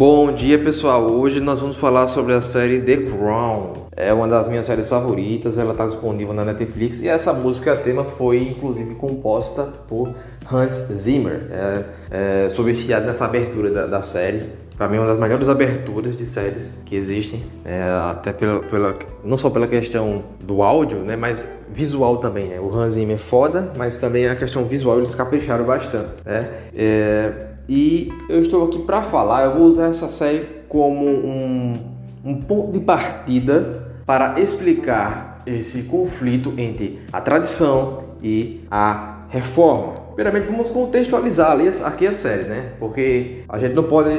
Bom dia pessoal, hoje nós vamos falar sobre a série The Crown. É uma das minhas séries favoritas, ela está disponível na Netflix e essa música tema foi inclusive composta por Hans Zimmer, é, é, subsidiado nessa abertura da, da série. Para mim, é uma das melhores aberturas de séries que existem, é, até pela, pela, não só pela questão do áudio, né, mas visual também. Né? O Hans Zimmer é foda, mas também a questão visual eles capricharam bastante. Né? É, e eu estou aqui para falar, eu vou usar essa série como um, um ponto de partida para explicar esse conflito entre a tradição e a reforma. Primeiramente, vamos contextualizar ali, aqui a série, né? Porque a gente não pode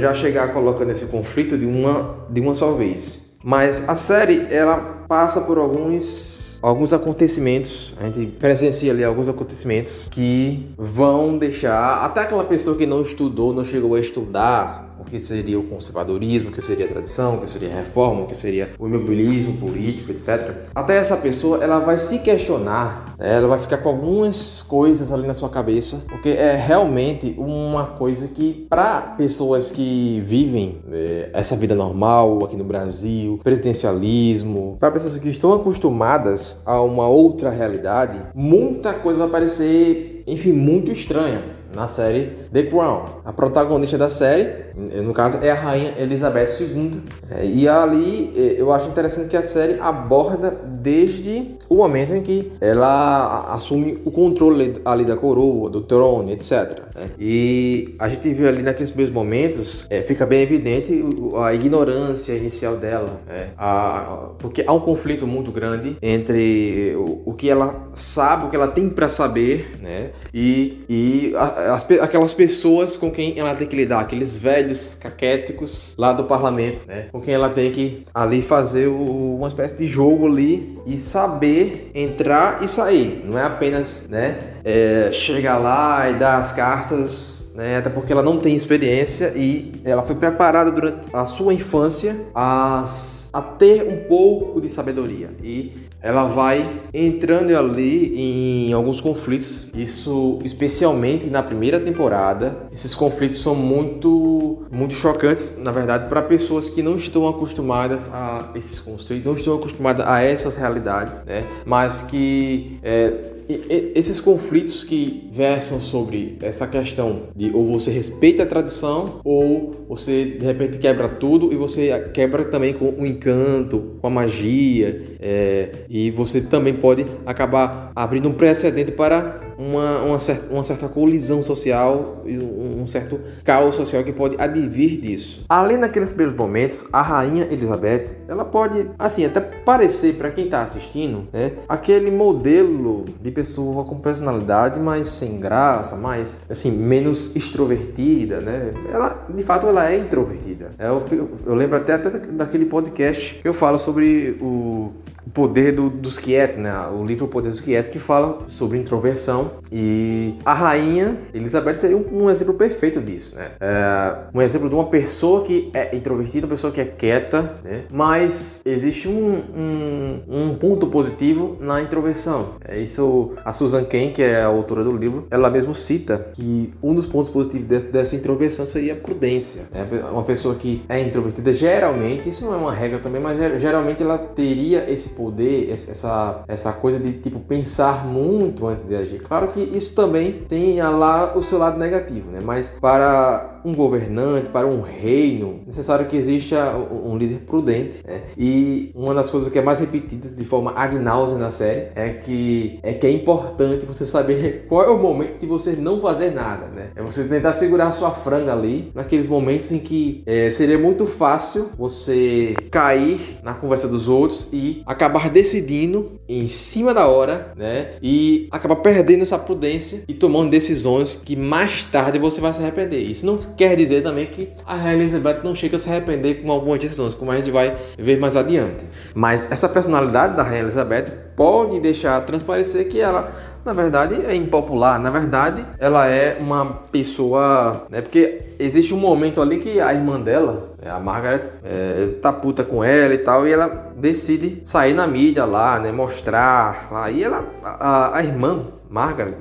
já chegar colocando esse conflito de uma, de uma só vez. Mas a série, ela passa por alguns alguns acontecimentos, a gente presencia ali alguns acontecimentos que vão deixar até aquela pessoa que não estudou, não chegou a estudar o que seria o conservadorismo, o que seria a tradição, o que seria a reforma, o que seria o imobilismo político, etc. Até essa pessoa ela vai se questionar, né? ela vai ficar com algumas coisas ali na sua cabeça, porque é realmente uma coisa que para pessoas que vivem é, essa vida normal aqui no Brasil, presidencialismo, para pessoas que estão acostumadas a uma outra realidade, muita coisa vai parecer, enfim, muito estranha na série The Crown. A protagonista da série, no caso, é a rainha Elizabeth II. É, e ali é, eu acho interessante que a série aborda desde o momento em que ela assume o controle ali da coroa, do trono, etc. Né? E a gente viu ali naqueles mesmos momentos, é, fica bem evidente a ignorância inicial dela, né? a, porque há um conflito muito grande entre o, o que ela sabe, o que ela tem para saber, né? E, e a, as, aquelas pessoas com quem ela tem que lidar, aqueles velhos caquéticos lá do parlamento, né? Com quem ela tem que ali fazer o, uma espécie de jogo ali e saber entrar e sair. Não é apenas, né? É, chegar lá e dar as cartas né? Até porque ela não tem experiência e ela foi preparada durante a sua infância a, a ter um pouco de sabedoria. E ela vai entrando ali em alguns conflitos. Isso especialmente na primeira temporada. Esses conflitos são muito muito chocantes, na verdade, para pessoas que não estão acostumadas a esses conceitos, não estão acostumadas a essas realidades, né? Mas que é, esses conflitos que versam sobre essa questão de ou você respeita a tradição ou você de repente quebra tudo e você quebra também com o encanto, com a magia é, e você também pode acabar abrindo um precedente para uma, uma, certa, uma certa colisão social e um, um certo caos social que pode advir disso. Além daqueles primeiros momentos, a rainha Elizabeth, ela pode, assim, até parecer para quem está assistindo, né, aquele modelo de pessoa com personalidade mais sem graça, mais, assim, menos extrovertida, né? Ela, de fato, ela é introvertida. Eu, eu lembro até, até daquele podcast que eu falo sobre o o Poder do, dos Quietos, né? O livro O Poder dos Quietos, que fala sobre introversão. E a rainha Elizabeth seria um, um exemplo perfeito disso, né? É, um exemplo de uma pessoa que é introvertida, uma pessoa que é quieta, né? Mas existe um, um, um ponto positivo na introversão. É isso, a Susan Cain, que é a autora do livro, ela mesmo cita que um dos pontos positivos dessa, dessa introversão seria a prudência. Né? Uma pessoa que é introvertida, geralmente, isso não é uma regra também, mas geralmente ela teria esse poder, essa, essa coisa de tipo pensar muito antes de agir. Claro que isso também tem lá o seu lado negativo, né? Mas para um governante, para um reino, é necessário que exista um líder prudente. Né? E uma das coisas que é mais repetida de forma ad na série é que é que é importante você saber qual é o momento de você não fazer nada, né? É você tentar segurar a sua franga ali naqueles momentos em que é, seria muito fácil você cair na conversa dos outros e acabar decidindo em cima da hora, né? E acabar perdendo essa prudência e tomando decisões que mais tarde você vai se arrepender. Isso não quer dizer também que a Rainha Elizabeth não chega a se arrepender com algumas decisões, como a gente vai ver mais adiante. Mas essa personalidade da Rainha Elizabeth pode deixar transparecer que ela, na verdade, é impopular. Na verdade, ela é uma pessoa, né? Porque existe um momento ali que a irmã dela, a Margaret, é, tá puta com ela e tal, e ela decide sair na mídia lá, né? Mostrar lá. E ela, a, a irmã, Margaret,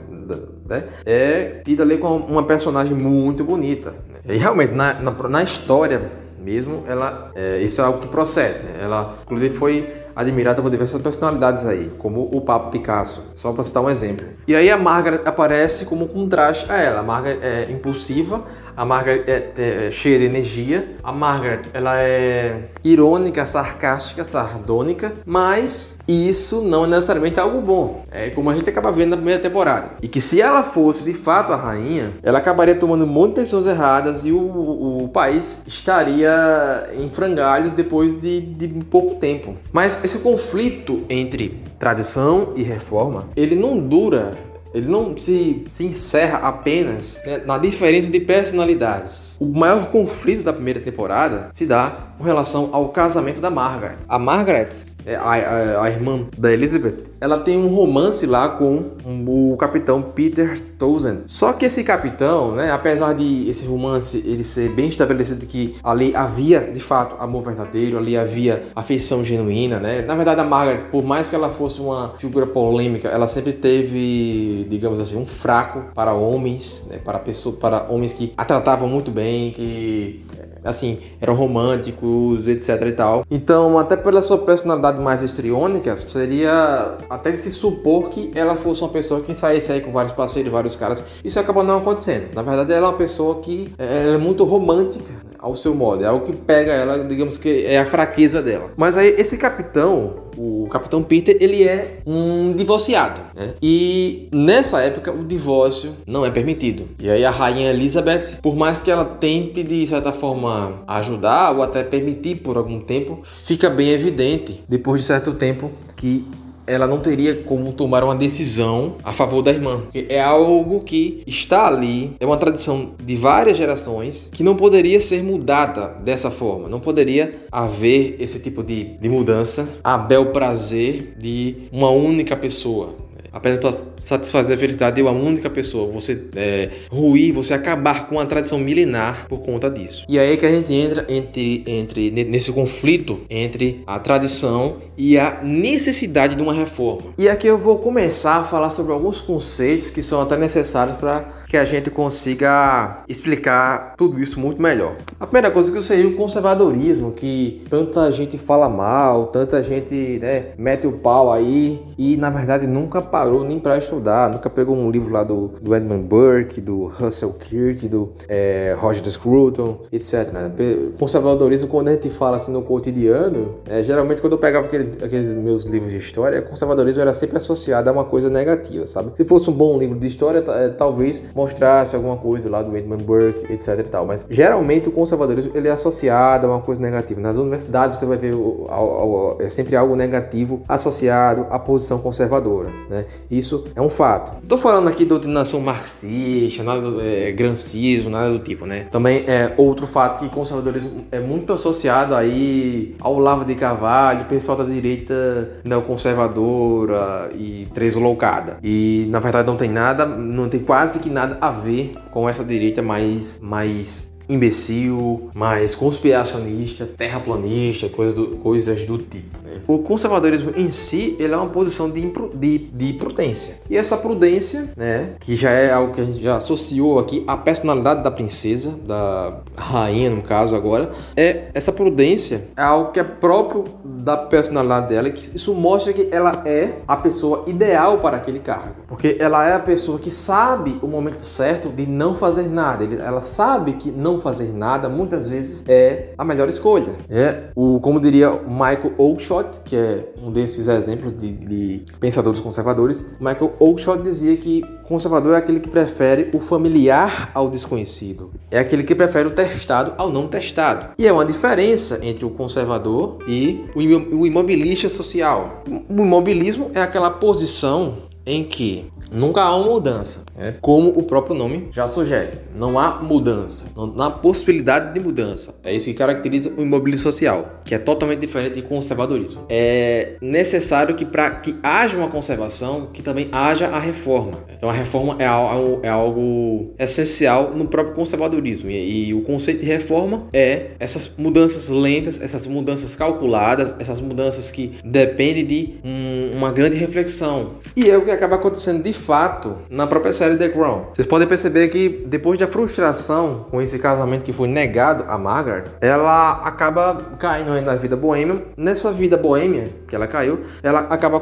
né? É tida ali como uma personagem muito bonita. Né? E realmente, na, na, na história mesmo, ela, é, isso é algo que procede. Né? Ela, inclusive, foi admirada por diversas personalidades aí, como o Pablo Picasso, só para citar um exemplo. E aí a Margaret aparece como contraste a ela. A Margaret é impulsiva, a Margaret é, é, cheia de energia. A Margaret, ela é irônica, sarcástica, sardônica, mas isso não é necessariamente algo bom. É como a gente acaba vendo na primeira temporada. E que se ela fosse de fato a rainha, ela acabaria tomando um monte de decisões erradas e o, o, o país estaria em frangalhos depois de, de pouco tempo. Mas esse conflito entre tradição e reforma, ele não dura ele não se, se encerra apenas né, na diferença de personalidades. O maior conflito da primeira temporada se dá com relação ao casamento da Margaret. A Margaret a, a, a, irmã da Elizabeth, ela tem um romance lá com o capitão Peter Townsend. Só que esse capitão, né, apesar de esse romance ele ser bem estabelecido que ali havia de fato amor verdadeiro, ali havia afeição genuína, né? Na verdade a Margaret, por mais que ela fosse uma figura polêmica, ela sempre teve, digamos assim, um fraco para homens, né, para pessoas, para homens que a tratavam muito bem, que assim, eram românticos, etc e tal. Então, até pela sua personalidade mais estriônica, seria até de se supor que ela fosse uma pessoa que saísse aí com vários parceiros, vários caras. Isso acaba não acontecendo. Na verdade, ela é uma pessoa que é, é muito romântica né, ao seu modo. É algo que pega ela, digamos que é a fraqueza dela. Mas aí, esse capitão, o Capitão Peter, ele é um divorciado, né? E nessa época o divórcio não é permitido. E aí a rainha Elizabeth, por mais que ela tente de certa forma ajudar ou até permitir por algum tempo, fica bem evidente depois de certo tempo que ela não teria como tomar uma decisão a favor da irmã. Porque é algo que está ali, é uma tradição de várias gerações que não poderia ser mudada dessa forma. Não poderia haver esse tipo de, de mudança a bel prazer de uma única pessoa apenas para satisfazer a felicidade de uma única pessoa, você é, ruir, você acabar com a tradição milenar por conta disso. E aí que a gente entra entre, entre nesse conflito entre a tradição e a necessidade de uma reforma. E aqui eu vou começar a falar sobre alguns conceitos que são até necessários para que a gente consiga explicar tudo isso muito melhor. A primeira coisa que seria o conservadorismo, que tanta gente fala mal, tanta gente né, mete o pau aí e na verdade nunca parou nem para estudar, nunca pegou um livro lá do, do Edmund Burke, do Russell Kirk, do é, Roger Scruton, etc. Né? Conservadorismo, quando a gente fala assim no cotidiano, é, geralmente quando eu pegava aquele, aqueles meus livros de história, conservadorismo era sempre associado a uma coisa negativa, sabe? Se fosse um bom livro de história, é, talvez mostrasse alguma coisa lá do Edmund Burke, etc e tal. Mas geralmente o conservadorismo ele é associado a uma coisa negativa. Nas universidades você vai ver o, é sempre algo negativo associado à posição conservadora, né? Isso é um fato. Estou falando aqui de doutrinação marxista, nada do é, grancismo, nada do tipo, né? Também é outro fato que conservadorismo é muito associado aí ao Lavo de Carvalho, pessoal da direita neoconservadora e treslocada. E na verdade não tem nada, não tem quase que nada a ver com essa direita mais mais imbecil, mais conspiracionista, terraplanista, coisas do, coisas do tipo. O conservadorismo em si, ele é uma posição de, de, de, prudência. E essa prudência, né, que já é algo que a gente já associou aqui à personalidade da princesa, da rainha no caso agora, é essa prudência é algo que é próprio da personalidade dela, que isso mostra que ela é a pessoa ideal para aquele cargo, porque ela é a pessoa que sabe o momento certo de não fazer nada. Ela sabe que não fazer nada muitas vezes é a melhor escolha. É o, como diria Michael Oakeshott, que é um desses exemplos de, de pensadores conservadores, Michael Oakeshott dizia que conservador é aquele que prefere o familiar ao desconhecido. É aquele que prefere o testado ao não testado. E é uma diferença entre o conservador e o imobilista social. O imobilismo é aquela posição em que nunca há uma mudança, né? como o próprio nome já sugere. Não há mudança, não há possibilidade de mudança. É isso que caracteriza o imobilismo social, que é totalmente diferente de conservadorismo. É necessário que para que haja uma conservação, que também haja a reforma. Então a reforma é algo, é algo essencial no próprio conservadorismo. E, e o conceito de reforma é essas mudanças lentas, essas mudanças calculadas, essas mudanças que dependem de um, uma grande reflexão. E é o que que acaba acontecendo de fato na própria série The Crown. Vocês podem perceber que depois da frustração com esse casamento que foi negado a Margaret, ela acaba caindo na vida boêmia. Nessa vida boêmia que ela caiu, ela acaba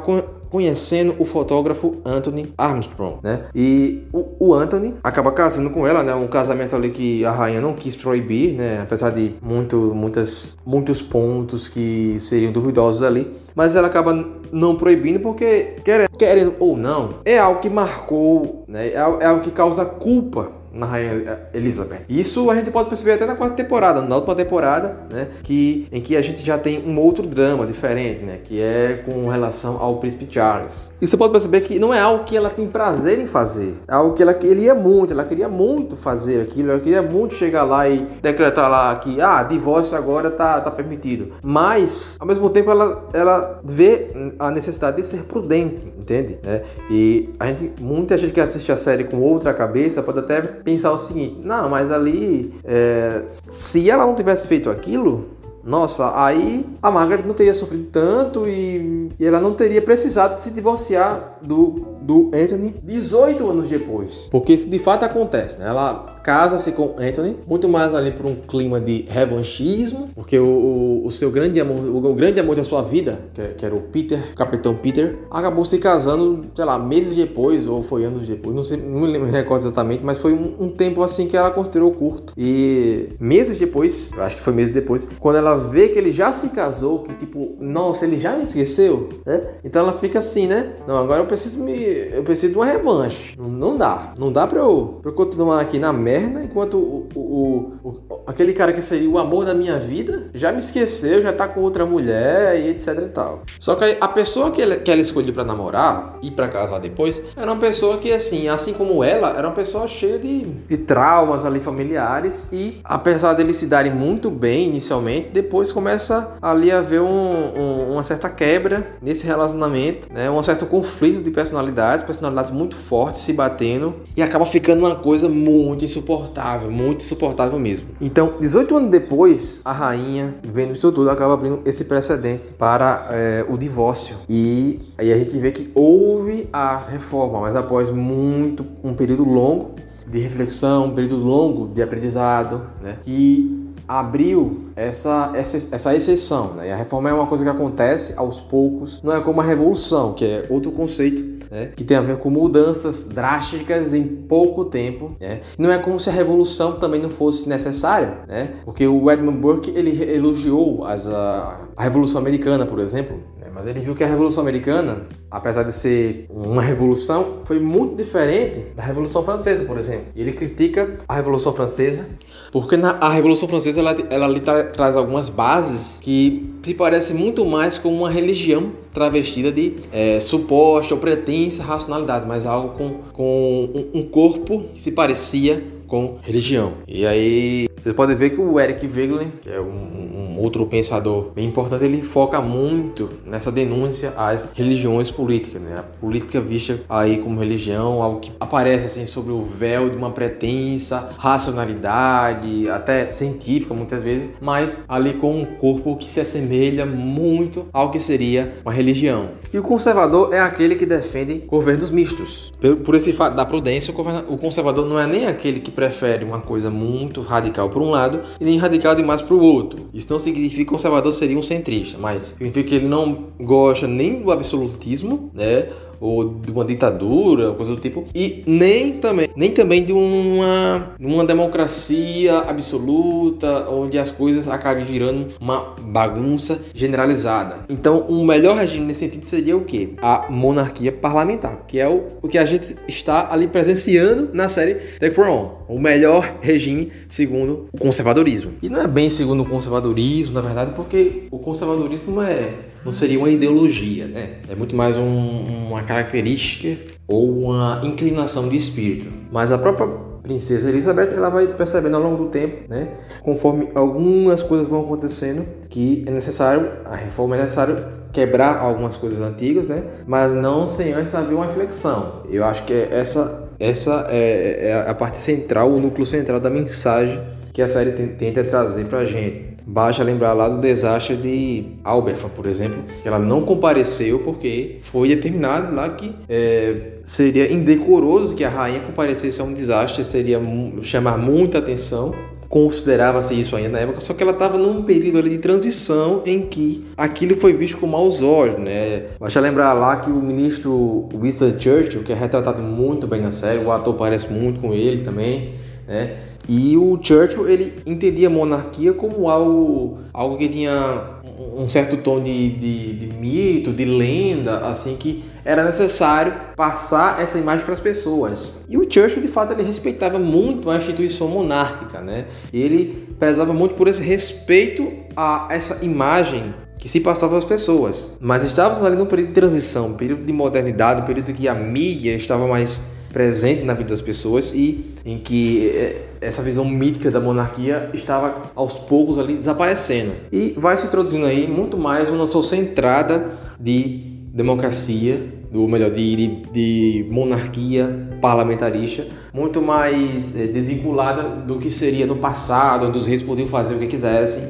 conhecendo o fotógrafo Anthony Armstrong, né? E o, o, Anthony acaba casando com ela, né? Um casamento ali que a rainha não quis proibir, né? Apesar de muito, muitas, muitos pontos que seriam duvidosos ali, mas ela acaba não proibindo porque querendo, querendo ou não é algo que marcou, né? É, é algo que causa culpa na Rainha Elizabeth. Isso a gente pode perceber até na quarta temporada, na última temporada, né, que em que a gente já tem um outro drama diferente, né, que é com relação ao príncipe Charles. E você pode perceber que não é algo que ela tem prazer em fazer, é algo que ela queria muito, ela queria muito fazer aquilo, ela queria muito chegar lá e decretar lá que ah, divórcio agora tá, tá permitido. Mas ao mesmo tempo ela ela vê a necessidade de ser prudente, entende? É, e a gente muita gente que assiste a série com outra cabeça pode até pensar o seguinte: não, mas ali, é, se ela não tivesse feito aquilo, nossa, aí a Margaret não teria sofrido tanto e, e, ela não teria precisado se divorciar do, do Anthony 18 anos depois. Porque isso de fato acontece, né? Ela casa-se com Anthony, muito mais ali por um clima de revanchismo, porque o, o, o seu grande amor, o, o, grande amor da sua vida, que, que, era o Peter, o Capitão Peter, acabou se casando, sei lá, meses depois, ou foi anos depois, não sei, não me recordo exatamente, mas foi um, um tempo assim que ela considerou curto. E meses depois, acho que foi meses depois, quando ela vê que ele já se casou, que tipo, nossa, ele já me esqueceu, né? Então ela fica assim, né? Não, agora eu preciso me, eu preciso de uma revanche. Não, não dá, não dá pra eu, pra eu continuar aqui na merda merda, enquanto o, o, o, aquele cara que seria o amor da minha vida já me esqueceu, já tá com outra mulher e etc e tal. Só que a pessoa que ela, que ela escolheu para namorar e para casar depois era uma pessoa que, assim, assim como ela, era uma pessoa cheia de, de traumas ali familiares e apesar deles se darem muito bem inicialmente, depois começa ali a haver um, um, uma certa quebra nesse relacionamento, né? um certo conflito de personalidades, personalidades muito fortes se batendo e acaba ficando uma coisa muito insuportável insuportável, muito insuportável mesmo. Então, 18 anos depois, a rainha, vendo isso tudo, acaba abrindo esse precedente para é, o divórcio. E aí a gente vê que houve a reforma, mas após muito, um período longo de reflexão, um período longo de aprendizado, né, que abriu essa, essa, essa exceção. Né? E a reforma é uma coisa que acontece aos poucos, não é como a revolução, que é outro conceito né? que tem a ver com mudanças drásticas em pouco tempo. Né? Não é como se a revolução também não fosse necessária, né? porque o Edmund Burke ele elogiou as, a, a Revolução Americana, por exemplo, mas ele viu que a Revolução Americana, apesar de ser uma revolução, foi muito diferente da Revolução Francesa, por exemplo. Ele critica a Revolução Francesa porque na, a Revolução Francesa ela, ela lhe tra, traz algumas bases que se parecem muito mais com uma religião travestida de é, suposta ou pretensa racionalidade, mas algo com, com um, um corpo que se parecia com religião. E aí você pode ver que o Eric Wegelin, que é um, um, outro pensador bem importante, ele foca muito nessa denúncia às religiões políticas, né? A política vista aí como religião, algo que aparece assim sobre o véu de uma pretensa racionalidade, até científica muitas vezes, mas ali com um corpo que se assemelha muito ao que seria uma religião. E o conservador é aquele que defende governos mistos. Por esse fato da prudência, o conservador não é nem aquele que prefere uma coisa muito radical por um lado e nem radical demais para o outro. Isso não significa que o conservador seria um centrista, mas significa que ele não gosta nem do absolutismo, né? Ou de uma ditadura, coisa do tipo, e nem também, nem também de uma, uma democracia absoluta, onde as coisas acabem virando uma bagunça generalizada. Então, um melhor regime nesse sentido seria o que? A monarquia parlamentar, que é o, o que a gente está ali presenciando na série The Crown. O melhor regime segundo o conservadorismo. E não é bem segundo o conservadorismo, na verdade, porque o conservadorismo é não seria uma ideologia, né? É muito mais um, uma característica ou uma inclinação de espírito. Mas a própria princesa Elizabeth ela vai percebendo ao longo do tempo, né? Conforme algumas coisas vão acontecendo, que é necessário a reforma é necessário quebrar algumas coisas antigas, né? Mas não sem antes haver uma reflexão. Eu acho que essa essa é, é a parte central, o núcleo central da mensagem que a série tenta trazer pra gente. Basta lembrar lá do desastre de Alberfa, por exemplo, que ela não compareceu porque foi determinado lá que é, seria indecoroso que a rainha comparecesse a um desastre, seria chamar muita atenção considerava-se isso ainda na época, só que ela estava num período ali de transição em que aquilo foi visto com maus olhos, né? Basta lembrar lá que o ministro Winston Churchill, que é retratado muito bem na série, o ator parece muito com ele também, né? E o Churchill, ele entendia a monarquia como algo, algo que tinha um certo tom de, de, de, mito, de lenda, assim, que era necessário passar essa imagem para as pessoas. E o Churchill, de fato, ele respeitava muito a instituição monárquica, né? Ele prezava muito por esse respeito a essa imagem que se passava às pessoas. Mas estávamos ali num período de transição, período de modernidade, período que a mídia estava mais presente na vida das pessoas e em que eh, essa visão mítica da monarquia estava aos poucos ali desaparecendo. E vai se introduzindo aí muito mais uma noção centrada de democracia, ou melhor, de, de, de monarquia parlamentarista, muito mais é, desvinculada do que seria no passado, onde os reis podiam fazer o que quisessem,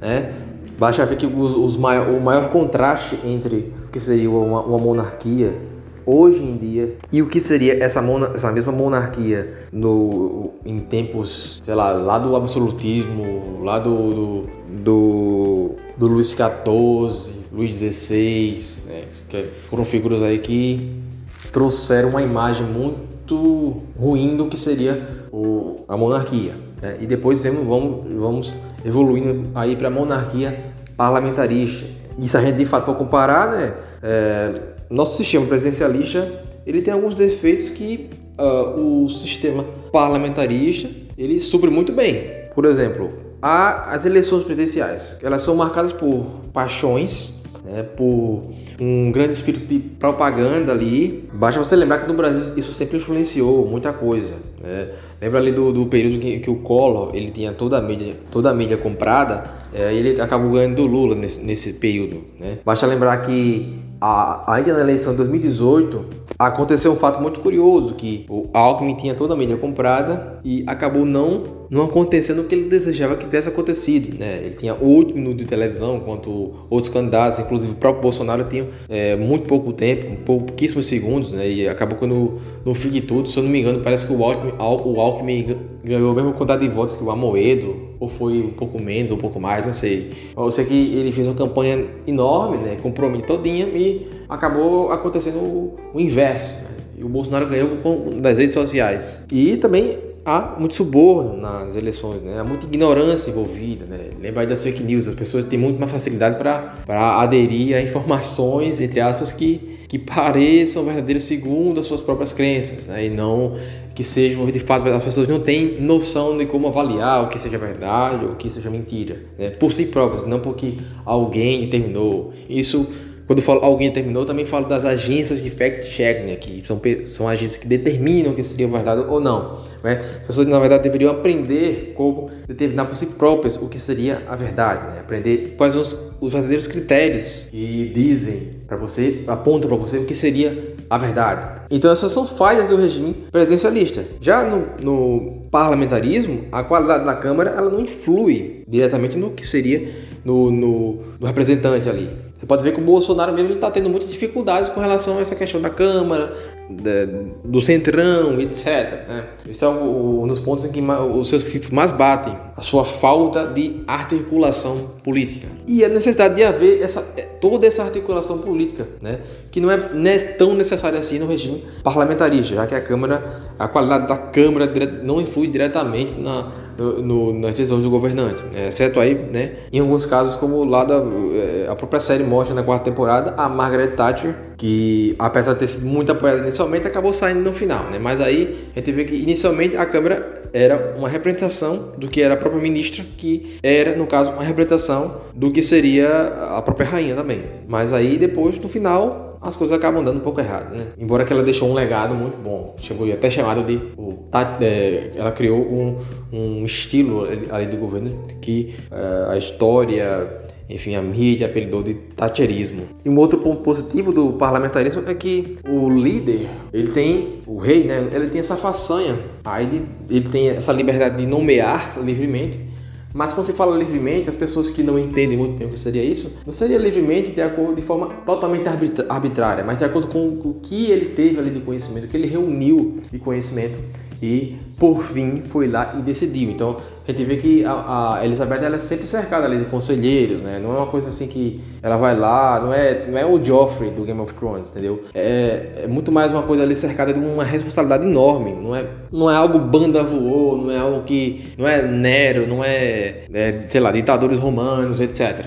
né? Basta ver que os, os maior, o maior contraste entre o que seria uma, uma monarquia hoje em dia e o que seria essa, essa mesma monarquia no, em tempos, sei lá, lá do absolutismo, lá do, do, do, do Luís XIV, Luís XVI, né, que foram figuras aí que trouxeram uma imagem muito ruim do que seria o, a monarquia. Né? E depois vamos, vamos evoluindo aí para a monarquia parlamentarista. E se a gente de fato for comparar, né, é, nosso sistema presidencialista ele tem alguns defeitos que uh, o sistema parlamentarista ele supre muito bem. Por exemplo, há as eleições presidenciais, elas são marcadas por paixões, né, por um grande espírito de propaganda ali. Basta você lembrar que no Brasil isso sempre influenciou muita coisa. Né? Lembra ali do, do período que, que, o Collor ele tinha toda a mídia, toda a mídia comprada, é, ele acabou ganhando do Lula nesse, nesse período. Né? Basta lembrar que a, ainda na eleição de 2018, aconteceu um fato muito curioso, que o Alckmin tinha toda a mídia comprada e acabou não, não acontecendo o que ele desejava que tivesse acontecido. Né? Ele tinha 8 minutos de televisão, enquanto outros candidatos, inclusive o próprio Bolsonaro, tinham é, muito pouco tempo, pouquíssimos segundos, né? e acabou que no, no fim de tudo, se eu não me engano, parece que o Alckmin, o Alckmin ganhou a mesma quantidade de votos que o Amoedo, ou foi um pouco menos, ou um pouco mais, não sei. Eu sei que ele fez uma campanha enorme, né, comprometida todinha, e acabou acontecendo o, o inverso. Né? E o Bolsonaro ganhou com, das redes sociais. E também há muito suborno nas eleições, né? há muita ignorância envolvida. Né? Lembra aí das fake news, as pessoas têm muito mais facilidade para aderir a informações, entre aspas, que, que pareçam verdadeiras segundo as suas próprias crenças, né? e não que sejam de fato as pessoas não têm noção de como avaliar o que seja verdade ou o que seja mentira, né? por si próprias, não porque alguém determinou. Isso quando eu falo alguém determinou, também falo das agências de fact-checking, né, que são, são agências que determinam que seria verdade ou não. Né? As pessoas, na verdade, deveriam aprender como determinar por si próprias o que seria a verdade. Né? Aprender quais são os, os verdadeiros critérios que dizem para você, apontam para você o que seria a verdade. Então, essas são falhas do regime presidencialista. Já no, no parlamentarismo, a qualidade da Câmara ela não influi diretamente no que seria no, no, no representante ali. Você pode ver que o Bolsonaro mesmo está tendo muitas dificuldades com relação a essa questão da Câmara, da, do Centrão, etc. Né? Esse é um, um, dos pontos em que os seus críticos mais batem, a sua falta de articulação política. E a necessidade de haver essa, é, toda essa articulação política, né? que não é, tão necessária assim no regime parlamentarista, já que a Câmara, a qualidade da Câmara não influi diretamente na no, no, nas decisões do governante, né? exceto aí, né, em alguns casos como lá da é, a própria série mostra na quarta temporada a Margaret Thatcher que apesar de ter sido muito apoiada inicialmente acabou saindo no final, né? Mas aí a gente vê que inicialmente a Câmara era uma representação do que era a própria ministra, que era no caso uma representação do que seria a própria rainha também. Mas aí depois no final as coisas acabam dando um pouco errado, né? Embora que ela deixou um legado muito bom, chegou até chamado de é, ela criou um, um estilo ali do governo que é, a história enfim, a mídia apelidou de Thatcherismo. E um outro ponto positivo do parlamentarismo é que o líder, ele tem, o rei, né, ele tem essa façanha, aí ele tem essa liberdade de nomear livremente Mas quando se fala livremente, as pessoas que não entendem muito bem o que seria isso, não seria livremente de acordo de forma totalmente arbitrária, mas de acordo com o que ele teve ali de conhecimento, o que ele reuniu de conhecimento e por fim foi lá e decidiu. Então a gente vê que a, a Elizabeth ela é sempre cercada ali de conselheiros, né? Não é uma coisa assim que ela vai lá, não é, não é o Joffrey do Game of Thrones, entendeu? É, é muito mais uma coisa ali cercada de uma responsabilidade enorme. Não é, não é algo banda voou, não é algo que não é Nero, não é, é sei lá, ditadores romanos, etc.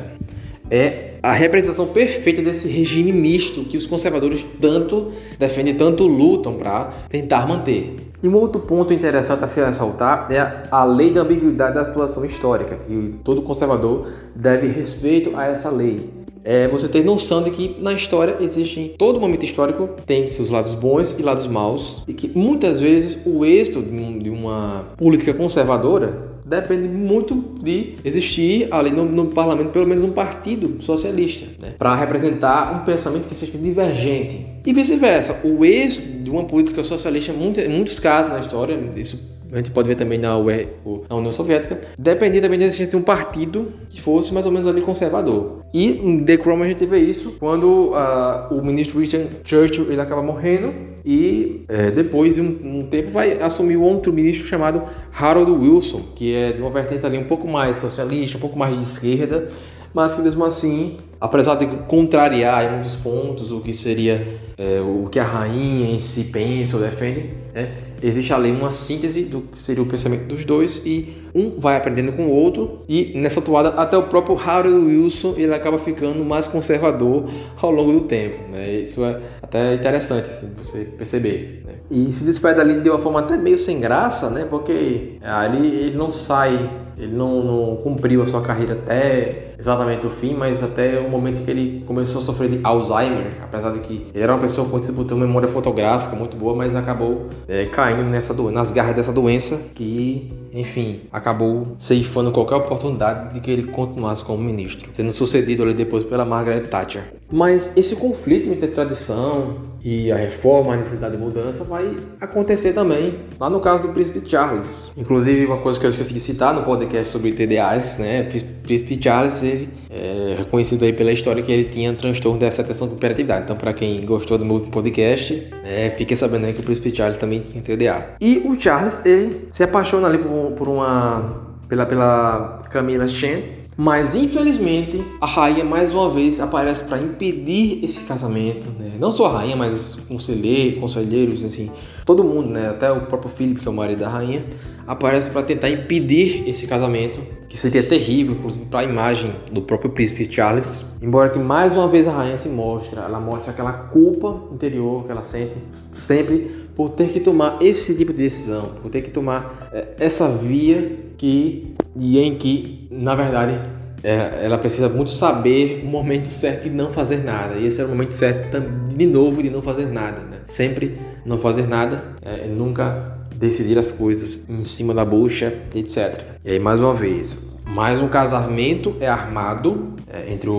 É a representação perfeita desse regime misto que os conservadores tanto defendem, tanto lutam para tentar manter. E um outro ponto interessante a se ressaltar é a lei da ambiguidade da situação histórica, que todo conservador deve respeito a essa lei. É você ter noção de que na história existe, todo momento histórico tem seus lados bons e lados maus, e que muitas vezes o êxito de uma política conservadora depende muito de existir ali no, no parlamento pelo menos um partido socialista, né? para representar um pensamento que seja divergente. E vice-versa, o êxito de uma política socialista, em muitos casos na história, isso a gente pode ver também na, UE, na União Soviética, dependia também de existir um partido que fosse mais ou menos ali conservador. E em The Crown a gente vê isso quando uh, o ministro Winston Churchill ele acaba morrendo e é, depois de um, um, tempo vai assumir um outro ministro chamado Harold Wilson, que é de uma vertente ali um pouco mais socialista, um pouco mais de esquerda, mas que mesmo assim, apesar de contrariar em muitos pontos o que seria é, o que a rainha em si pensa ou defende, é, existe ali uma síntese do que seria o pensamento dos dois e um vai aprendendo com o outro e nessa toada até o próprio Harold Wilson ele acaba ficando mais conservador ao longo do tempo, né? Isso é até interessante assim você perceber. Né? E se despede ali de uma forma até meio sem graça, né? Porque ali ele não sai ele não, não, cumpriu a sua carreira até exatamente o fim, mas até o momento que ele começou a sofrer de Alzheimer, apesar de que ele era uma pessoa conhecida por ter uma memória fotográfica muito boa, mas acabou é, caindo nessa nas garras dessa doença que, enfim, acabou ceifando qualquer oportunidade de que ele continuasse como ministro, sendo sucedido ali depois pela Margaret Thatcher. Mas esse conflito entre tradição e a reforma, a necessidade de mudança vai acontecer também lá no caso do Príncipe Charles. Inclusive, uma coisa que eu esqueci de citar no podcast sobre TDAs, né? Príncipe Charles, ele é reconhecido aí pela história que ele tinha transtorno dessa atenção com hiperatividade. Então, para quem gostou do meu podcast, né, fique sabendo aí que o Príncipe Charles também tinha TDA. E o Charles, ele se apaixona ali por, por uma pela pela Camila Chen, mas infelizmente a rainha mais uma vez aparece para impedir esse casamento, né? Não só a rainha, mas os conselheiros, assim, todo mundo, né? Até o próprio Philip, que é o marido da rainha, aparece para tentar impedir esse casamento, que seria terrível, inclusive para a imagem do próprio príncipe Charles. Embora que mais uma vez a rainha se mostra, ela mostra aquela culpa interior que ela sente sempre por ter que tomar esse tipo de decisão, por ter que tomar é, essa via que e em que, na verdade, é, ela precisa muito saber o momento certo de não fazer nada. E esse é o momento certo de novo de não fazer nada. Né? Sempre não fazer nada, é, nunca decidir as coisas em cima da bucha, etc. E aí mais uma vez, mais um casamento é armado é, entre o,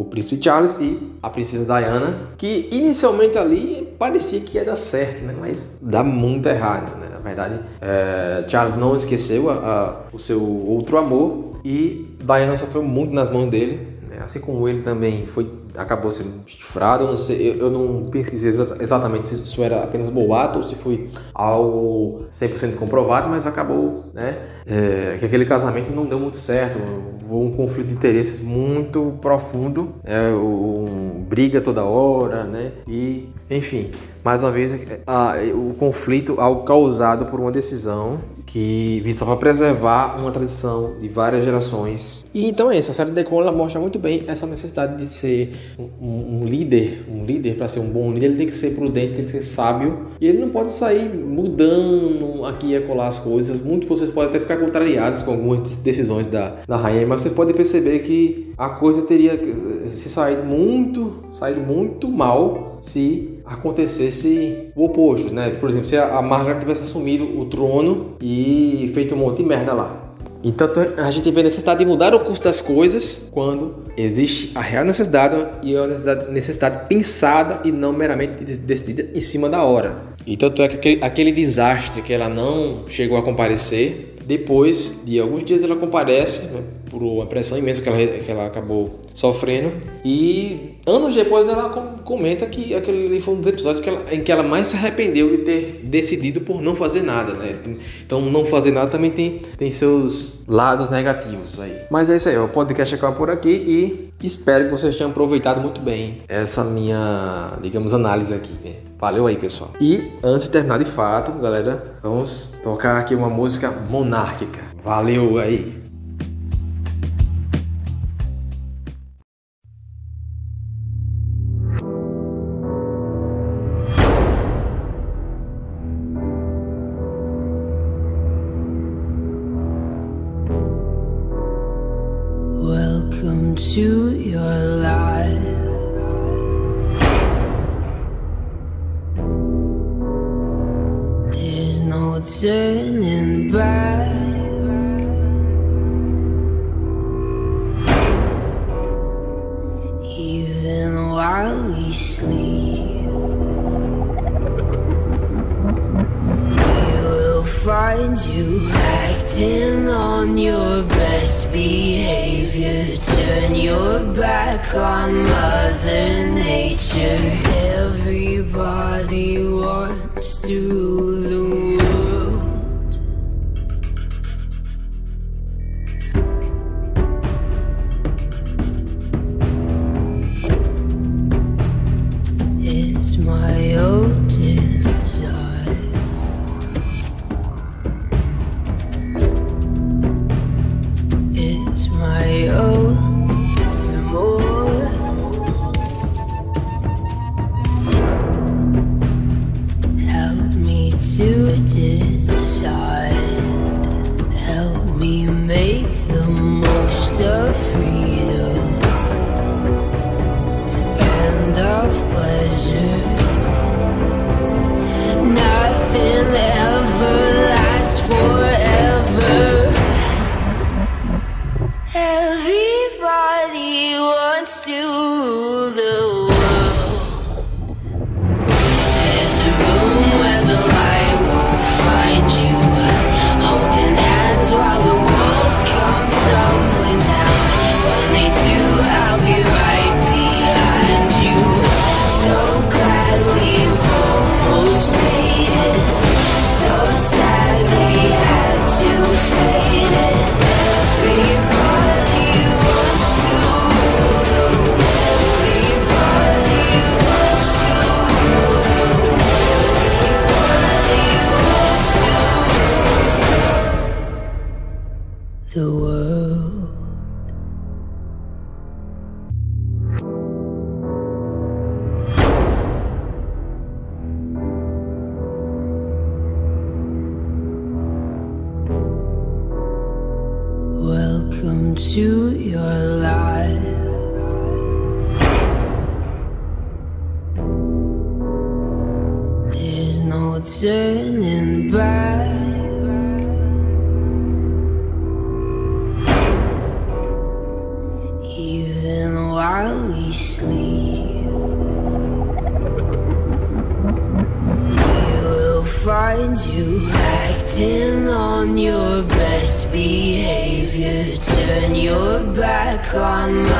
o, príncipe Charles e a princesa Diana, que inicialmente ali parecia que ia dar certo, né? mas dá muito errado. Né? Na verdade, é, Charles não esqueceu a, a, o seu outro amor e Diana sofreu muito nas mãos dele, né? assim como ele também foi acabou sendo chifrado. Eu não, sei, eu não pesquisei exatamente se isso era apenas boato ou se foi algo 100% comprovado, mas acabou, né? É, que aquele casamento não deu muito certo. Um conflito de interesses muito profundo, é, um, briga toda hora, né? E, enfim, mais uma vez, a, o conflito algo causado por uma decisão que visava preservar uma tradição de várias gerações. E então é isso, a série The Crown ela mostra muito bem essa necessidade de ser um, um líder, um líder para ser um bom líder, ele tem que ser prudente, tem que ser sábio, e ele não pode sair mudando aqui e acolá as coisas. Muitos de vocês podem até ficar contrariados com algumas decisões da, da rainha, mas vocês podem perceber que a coisa teria se saído muito, saído muito mal se acontecesse o oposto, né? Por exemplo, se a Margaret tivesse assumido o trono e feito um monte de merda lá. Então a gente vê a necessidade de mudar o curso das coisas quando existe a real necessidade e a necessidade, necessidade pensada e não meramente decidida em cima da hora. E tanto é que aquele, aquele desastre que ela não chegou a comparecer depois de alguns dias ela comparece né, por uma pressão imensa que ela, que ela acabou sofrendo e anos depois ela comenta que aquele foi um dos episódios que ela, em que ela mais se arrependeu de ter decidido por não fazer nada, né? Então não fazer nada também tem, tem seus lados negativos aí. Mas é isso aí, o podcast acaba por aqui e espero que vocês tenham aproveitado muito bem essa minha, digamos, análise aqui. Né? Valeu aí, pessoal. E antes de terminar de fato, galera, vamos tocar aqui uma música monárquica. Valeu aí. Find you acting on your best behavior. Turn your back on Mother Nature. Everybody wants to rule Welcome to your life. There's no turning back. gone.